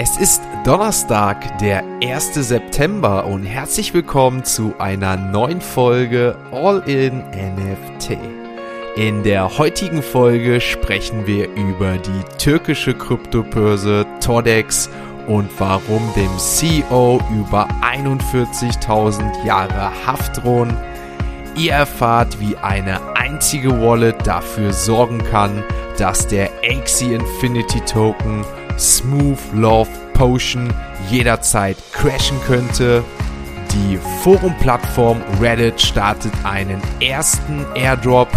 Es ist Donnerstag, der 1. September und herzlich willkommen zu einer neuen Folge All in NFT. In der heutigen Folge sprechen wir über die türkische Kryptobörse Todex und warum dem CEO über 41.000 Jahre Haft drohen. Ihr erfahrt, wie eine einzige Wallet dafür sorgen kann, dass der Axie Infinity Token Smooth Love Potion jederzeit crashen könnte. Die Forum-Plattform Reddit startet einen ersten Airdrop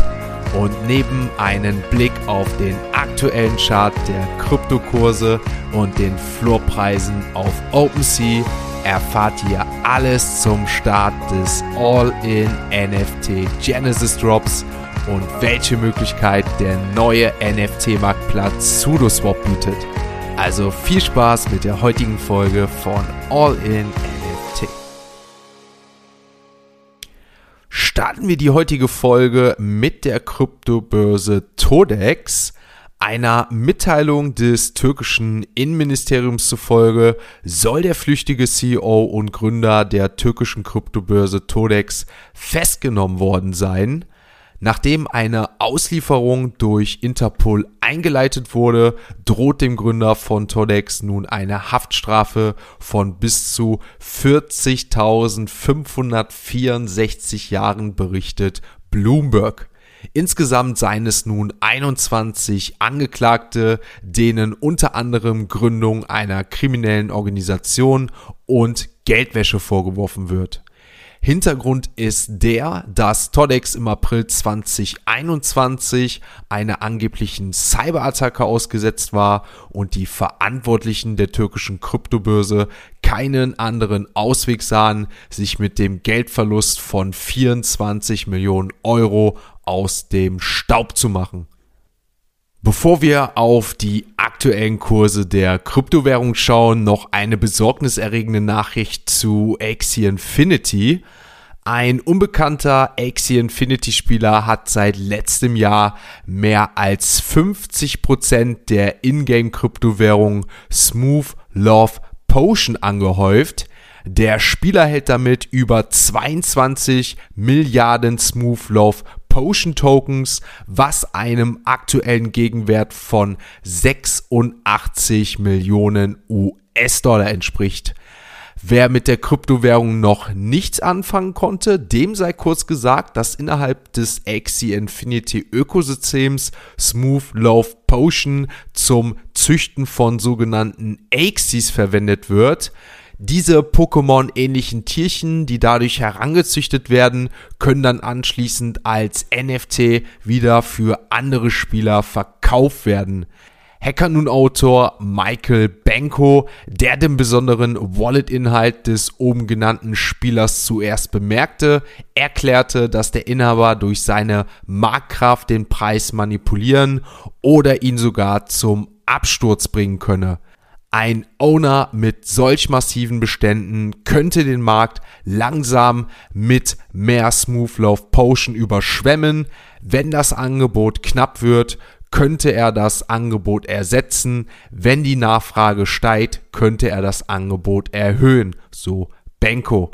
und neben einem Blick auf den aktuellen Chart der Kryptokurse und den Floorpreisen auf OpenSea erfahrt ihr alles zum Start des All-in NFT Genesis Drops und welche Möglichkeit der neue NFT-Marktplatz SudoSwap bietet. Also viel Spaß mit der heutigen Folge von All in NFT. Starten wir die heutige Folge mit der Kryptobörse Todex. Einer Mitteilung des türkischen Innenministeriums zufolge soll der flüchtige CEO und Gründer der türkischen Kryptobörse Todex festgenommen worden sein. Nachdem eine Auslieferung durch Interpol eingeleitet wurde, droht dem Gründer von Todex nun eine Haftstrafe von bis zu 40.564 Jahren, berichtet Bloomberg. Insgesamt seien es nun 21 Angeklagte, denen unter anderem Gründung einer kriminellen Organisation und Geldwäsche vorgeworfen wird. Hintergrund ist der, dass Todex im April 2021 einer angeblichen Cyberattacke ausgesetzt war und die Verantwortlichen der türkischen Kryptobörse keinen anderen Ausweg sahen, sich mit dem Geldverlust von 24 Millionen Euro aus dem Staub zu machen. Bevor wir auf die aktuellen Kurse der Kryptowährung schauen, noch eine besorgniserregende Nachricht zu Axie Infinity. Ein unbekannter Axie Infinity Spieler hat seit letztem Jahr mehr als 50% der Ingame Kryptowährung Smooth Love Potion angehäuft. Der Spieler hält damit über 22 Milliarden Smooth Love Potion Tokens, was einem aktuellen Gegenwert von 86 Millionen US-Dollar entspricht. Wer mit der Kryptowährung noch nichts anfangen konnte, dem sei kurz gesagt, dass innerhalb des Axie Infinity Ökosystems Smooth Love Potion zum Züchten von sogenannten Axies verwendet wird. Diese Pokémon-ähnlichen Tierchen, die dadurch herangezüchtet werden, können dann anschließend als NFT wieder für andere Spieler verkauft werden. Hacker nun Autor Michael Benko, der den besonderen Wallet-Inhalt des oben genannten Spielers zuerst bemerkte, erklärte, dass der Inhaber durch seine Marktkraft den Preis manipulieren oder ihn sogar zum Absturz bringen könne. Ein Owner mit solch massiven Beständen könnte den Markt langsam mit mehr Smooth Love Potion überschwemmen. Wenn das Angebot knapp wird, könnte er das Angebot ersetzen. Wenn die Nachfrage steigt, könnte er das Angebot erhöhen. So Benko.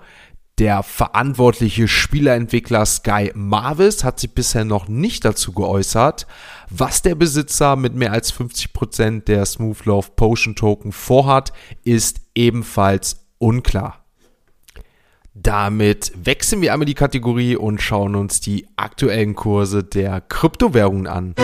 Der verantwortliche Spielerentwickler Sky Marvis hat sich bisher noch nicht dazu geäußert. Was der Besitzer mit mehr als 50% der Smooth Love Potion Token vorhat, ist ebenfalls unklar. Damit wechseln wir einmal die Kategorie und schauen uns die aktuellen Kurse der Kryptowährungen an.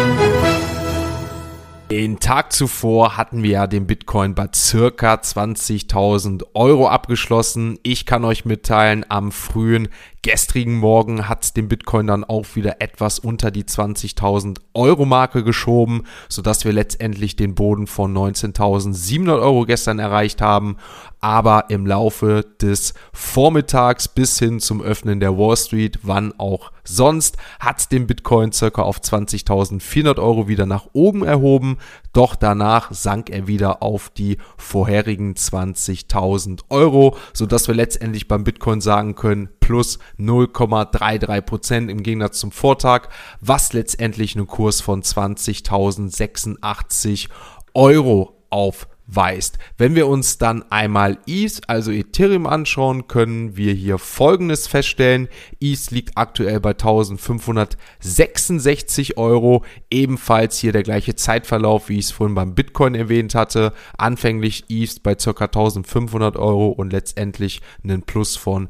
Den Tag zuvor hatten wir ja den Bitcoin bei circa 20.000 Euro abgeschlossen. Ich kann euch mitteilen, am frühen gestrigen Morgen hat den Bitcoin dann auch wieder etwas unter die 20.000 Euro Marke geschoben, sodass wir letztendlich den Boden von 19.700 Euro gestern erreicht haben. Aber im Laufe des Vormittags bis hin zum Öffnen der Wall Street, wann auch sonst, hat den Bitcoin circa auf 20.400 Euro wieder nach oben erhoben. Doch danach sank er wieder auf die vorherigen 20.000 Euro, sodass wir letztendlich beim Bitcoin sagen können, plus 0,33 Prozent im Gegensatz zum Vortag, was letztendlich einen Kurs von 20.086 Euro auf weist. Wenn wir uns dann einmal ETH, also Ethereum anschauen, können wir hier folgendes feststellen. ETH liegt aktuell bei 1566 Euro. Ebenfalls hier der gleiche Zeitverlauf, wie ich es vorhin beim Bitcoin erwähnt hatte. Anfänglich ETH bei ca. 1500 Euro und letztendlich einen Plus von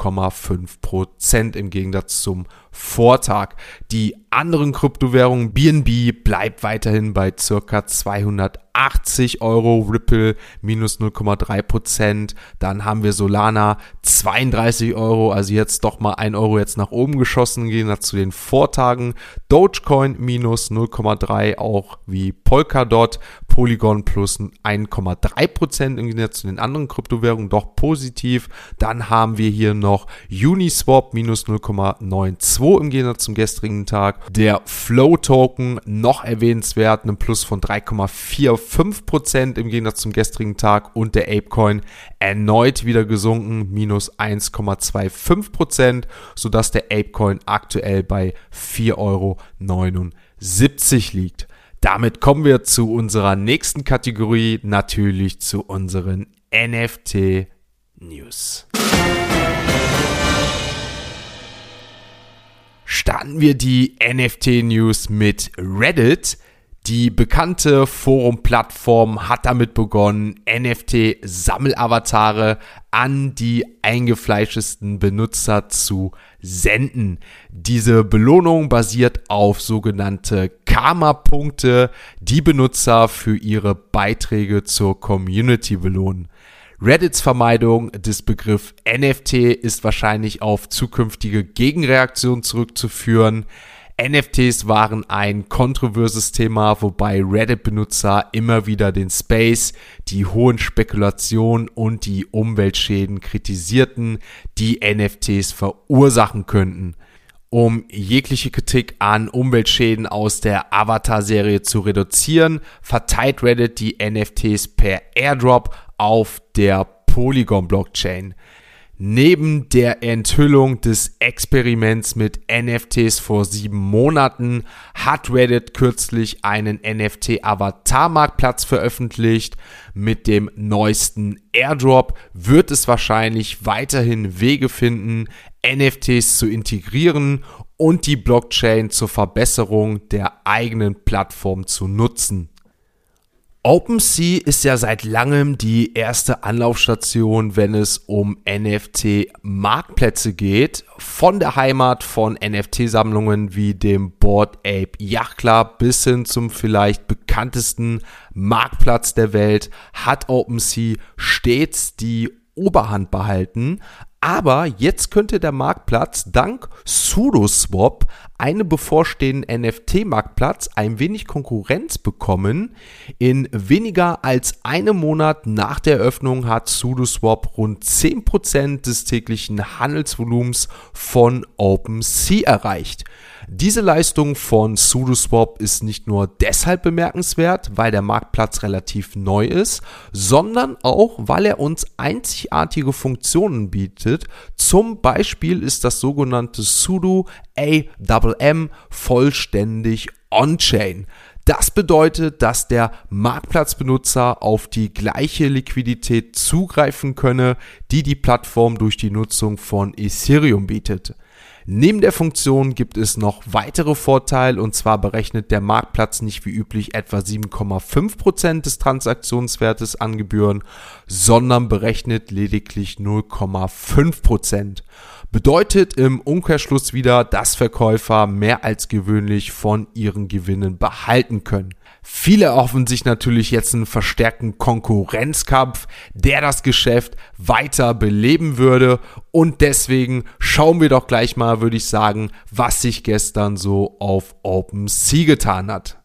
0,5% im Gegensatz zum Vortag. Die anderen Kryptowährungen, BNB bleibt weiterhin bei circa 280 Euro, Ripple minus 0,3% Dann haben wir Solana 32 Euro, also jetzt doch mal 1 Euro jetzt nach oben geschossen, gehen zu den Vortagen. Dogecoin minus 0,3, auch wie Polkadot, Polygon plus 1,3% im Gegensatz zu den anderen Kryptowährungen, doch positiv. Dann haben wir hier noch Uniswap minus 0,92 im Gegensatz zum gestrigen Tag. Der Flow-Token noch erwähnenswert, ein Plus von 3,45% im Gegensatz zum gestrigen Tag und der Apecoin erneut wieder gesunken, minus 1,25%, sodass der Apecoin aktuell bei 4,79 Euro liegt. Damit kommen wir zu unserer nächsten Kategorie, natürlich zu unseren NFT News. Starten wir die NFT-News mit Reddit. Die bekannte Forum-Plattform hat damit begonnen, NFT-Sammelavatare an die eingefleischesten Benutzer zu senden. Diese Belohnung basiert auf sogenannte Karma-Punkte, die Benutzer für ihre Beiträge zur Community belohnen. Reddits Vermeidung des Begriff NFT ist wahrscheinlich auf zukünftige Gegenreaktionen zurückzuführen. NFTs waren ein kontroverses Thema, wobei Reddit-Benutzer immer wieder den Space, die hohen Spekulationen und die Umweltschäden kritisierten, die NFTs verursachen könnten. Um jegliche Kritik an Umweltschäden aus der Avatar-Serie zu reduzieren, verteilt Reddit die NFTs per Airdrop auf der Polygon-Blockchain. Neben der Enthüllung des Experiments mit NFTs vor sieben Monaten hat Reddit kürzlich einen NFT-Avatar-Marktplatz veröffentlicht. Mit dem neuesten Airdrop wird es wahrscheinlich weiterhin Wege finden, NFTs zu integrieren und die Blockchain zur Verbesserung der eigenen Plattform zu nutzen. OpenSea ist ja seit langem die erste Anlaufstation, wenn es um NFT-Marktplätze geht. Von der Heimat von NFT-Sammlungen wie dem Board Ape Yacht Club bis hin zum vielleicht bekanntesten Marktplatz der Welt hat OpenSea stets die Oberhand behalten. Aber jetzt könnte der Marktplatz dank SudoSwap einen bevorstehenden NFT-Marktplatz ein wenig Konkurrenz bekommen. In weniger als einem Monat nach der Eröffnung hat SudoSwap rund 10% des täglichen Handelsvolumens von OpenSea erreicht. Diese Leistung von SudoSwap ist nicht nur deshalb bemerkenswert, weil der Marktplatz relativ neu ist, sondern auch, weil er uns einzigartige Funktionen bietet. Zum Beispiel ist das sogenannte Sudo AMM vollständig on-chain. Das bedeutet, dass der Marktplatzbenutzer auf die gleiche Liquidität zugreifen könne, die die Plattform durch die Nutzung von Ethereum bietet. Neben der Funktion gibt es noch weitere Vorteile und zwar berechnet der Marktplatz nicht wie üblich etwa 7,5% des Transaktionswertes an Gebühren, sondern berechnet lediglich 0,5%. Bedeutet im Umkehrschluss wieder, dass Verkäufer mehr als gewöhnlich von ihren Gewinnen behalten können. Viele erhoffen sich natürlich jetzt einen verstärkten Konkurrenzkampf, der das Geschäft weiter beleben würde. Und deswegen schauen wir doch gleich mal, würde ich sagen, was sich gestern so auf OpenSea getan hat.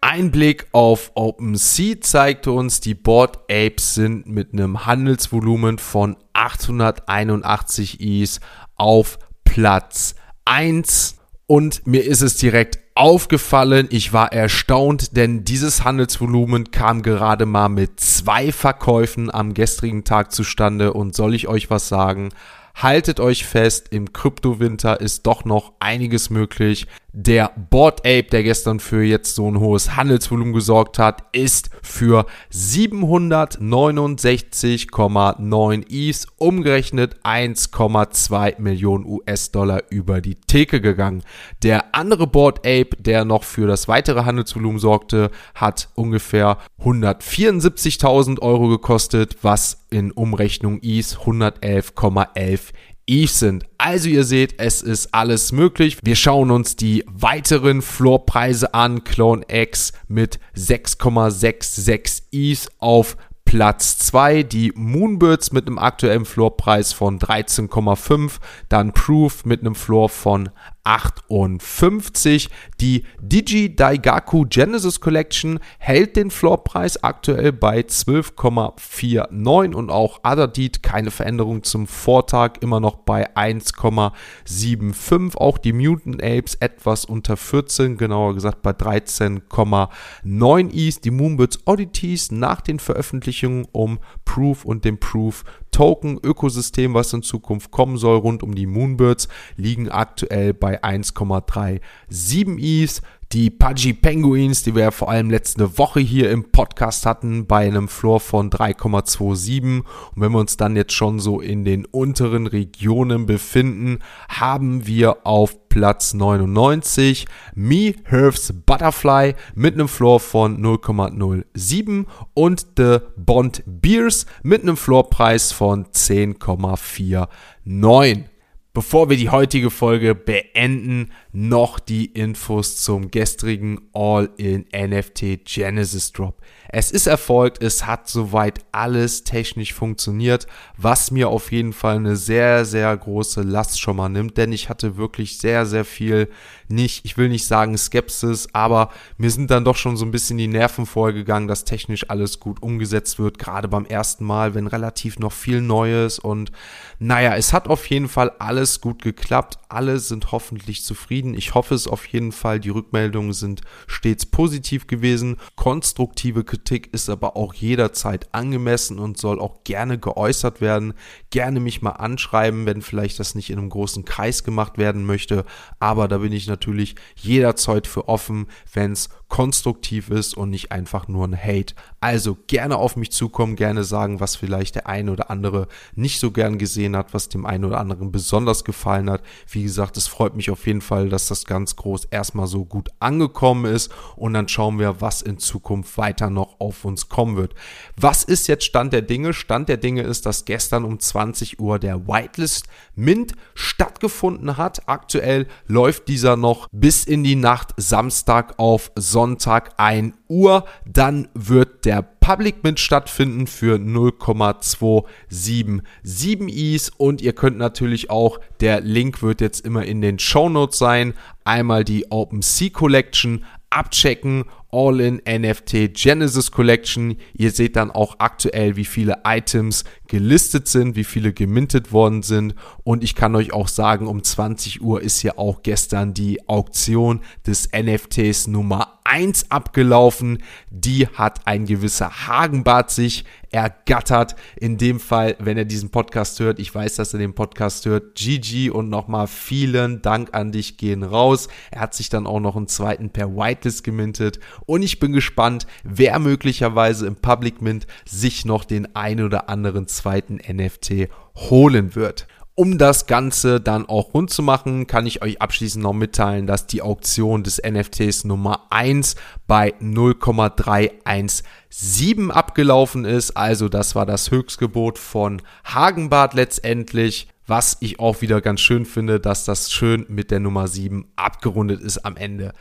Ein Blick auf OpenSea zeigte uns, die Board Apes sind mit einem Handelsvolumen von 881 Is auf Platz 1 und mir ist es direkt aufgefallen, ich war erstaunt, denn dieses Handelsvolumen kam gerade mal mit zwei Verkäufen am gestrigen Tag zustande und soll ich euch was sagen? Haltet euch fest, im Kryptowinter ist doch noch einiges möglich. Der Board Ape, der gestern für jetzt so ein hohes Handelsvolumen gesorgt hat, ist für 769,9 ETH umgerechnet 1,2 Millionen US-Dollar über die Theke gegangen. Der andere Board Ape, der noch für das weitere Handelsvolumen sorgte, hat ungefähr 174.000 Euro gekostet, was in Umrechnung ETH 111,11 Eve sind. Also ihr seht, es ist alles möglich. Wir schauen uns die weiteren Floorpreise an. Clone X mit 6,66 Eves auf Platz 2 die Moonbirds mit einem aktuellen Floorpreis von 13,5, dann Proof mit einem Floor von 58. Die Digi Daigaku Genesis Collection hält den Floorpreis aktuell bei 12,49 und auch Deed keine Veränderung zum Vortag, immer noch bei 1,75. Auch die Mutant Apes etwas unter 14, genauer gesagt bei 13,9 East. Die Moonbirds Oddities nach den Veröffentlichungen um Proof und dem Proof Token Ökosystem, was in Zukunft kommen soll, rund um die Moonbirds, liegen aktuell bei 1,37 ETH. Die Pudgy Penguins, die wir ja vor allem letzte Woche hier im Podcast hatten, bei einem Floor von 3,27. Und wenn wir uns dann jetzt schon so in den unteren Regionen befinden, haben wir auf Platz 99 Me Herfs Butterfly mit einem Floor von 0,07 und The Bond Beers mit einem Floorpreis von 10,49. Bevor wir die heutige Folge beenden, noch die Infos zum gestrigen All-in NFT Genesis Drop. Es ist erfolgt, es hat soweit alles technisch funktioniert, was mir auf jeden Fall eine sehr, sehr große Last schon mal nimmt, denn ich hatte wirklich sehr, sehr viel nicht, ich will nicht sagen Skepsis, aber mir sind dann doch schon so ein bisschen die Nerven vorgegangen, dass technisch alles gut umgesetzt wird, gerade beim ersten Mal, wenn relativ noch viel Neues und naja, es hat auf jeden Fall alles gut geklappt, alle sind hoffentlich zufrieden, ich hoffe es auf jeden Fall, die Rückmeldungen sind stets positiv gewesen, konstruktive Kritik ist aber auch jederzeit angemessen und soll auch gerne geäußert werden, gerne mich mal anschreiben, wenn vielleicht das nicht in einem großen Kreis gemacht werden möchte, aber da bin ich natürlich natürlich jederzeit für offen, wenn es konstruktiv ist und nicht einfach nur ein Hate. Also gerne auf mich zukommen, gerne sagen, was vielleicht der eine oder andere nicht so gern gesehen hat, was dem einen oder anderen besonders gefallen hat. Wie gesagt, es freut mich auf jeden Fall, dass das ganz groß erstmal so gut angekommen ist und dann schauen wir, was in Zukunft weiter noch auf uns kommen wird. Was ist jetzt Stand der Dinge? Stand der Dinge ist, dass gestern um 20 Uhr der Whitelist Mint stattgefunden hat. Aktuell läuft dieser noch bis in die Nacht Samstag auf Sonntag 1 Uhr. Dann wird der Public Mint stattfinden für 0,277 Is und ihr könnt natürlich auch, der Link wird jetzt immer in den Show Notes sein, einmal die OpenSea Collection abchecken All-in NFT Genesis Collection. Ihr seht dann auch aktuell, wie viele Items gelistet sind, wie viele gemintet worden sind. Und ich kann euch auch sagen, um 20 Uhr ist ja auch gestern die Auktion des NFTs Nummer 1 abgelaufen. Die hat ein gewisser Hagenbart sich ergattert. In dem Fall, wenn er diesen Podcast hört, ich weiß, dass er den Podcast hört, GG und nochmal vielen Dank an dich gehen raus. Er hat sich dann auch noch einen zweiten per Whitelist gemintet und ich bin gespannt, wer möglicherweise im Public Mint sich noch den ein oder anderen zweiten NFT holen wird. Um das Ganze dann auch rund zu machen, kann ich euch abschließend noch mitteilen, dass die Auktion des NFTs Nummer 1 bei 0,317 abgelaufen ist. Also das war das Höchstgebot von Hagenbart letztendlich. Was ich auch wieder ganz schön finde, dass das schön mit der Nummer 7 abgerundet ist am Ende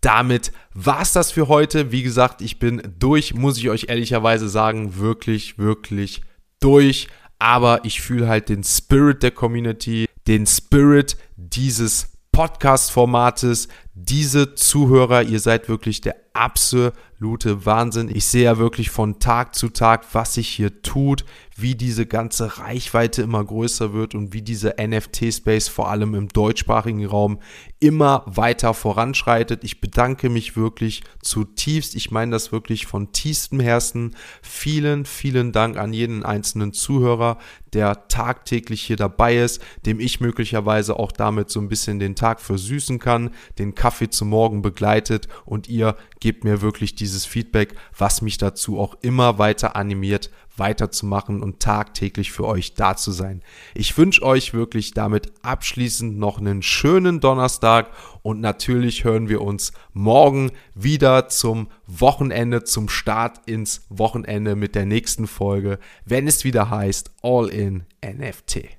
damit war's das für heute. Wie gesagt, ich bin durch, muss ich euch ehrlicherweise sagen, wirklich, wirklich durch aber ich fühle halt den Spirit der Community, den Spirit dieses Podcast-Formates, diese Zuhörer, ihr seid wirklich der absolute Wahnsinn. Ich sehe ja wirklich von Tag zu Tag, was sich hier tut, wie diese ganze Reichweite immer größer wird und wie dieser NFT-Space vor allem im deutschsprachigen Raum immer weiter voranschreitet. Ich bedanke mich wirklich zutiefst. Ich meine das wirklich von tiefstem Herzen. Vielen, vielen Dank an jeden einzelnen Zuhörer, der tagtäglich hier dabei ist, dem ich möglicherweise auch damit so ein bisschen den Tag versüßen kann, den Kaffee zum Morgen begleitet und ihr gebt mir wirklich dieses Feedback, was mich dazu auch immer weiter animiert, weiterzumachen und tagtäglich für euch da zu sein. Ich wünsche euch wirklich damit abschließend noch einen schönen Donnerstag und natürlich hören wir uns morgen wieder zum Wochenende, zum Start ins Wochenende mit der nächsten Folge, wenn es wieder heißt All in NFT.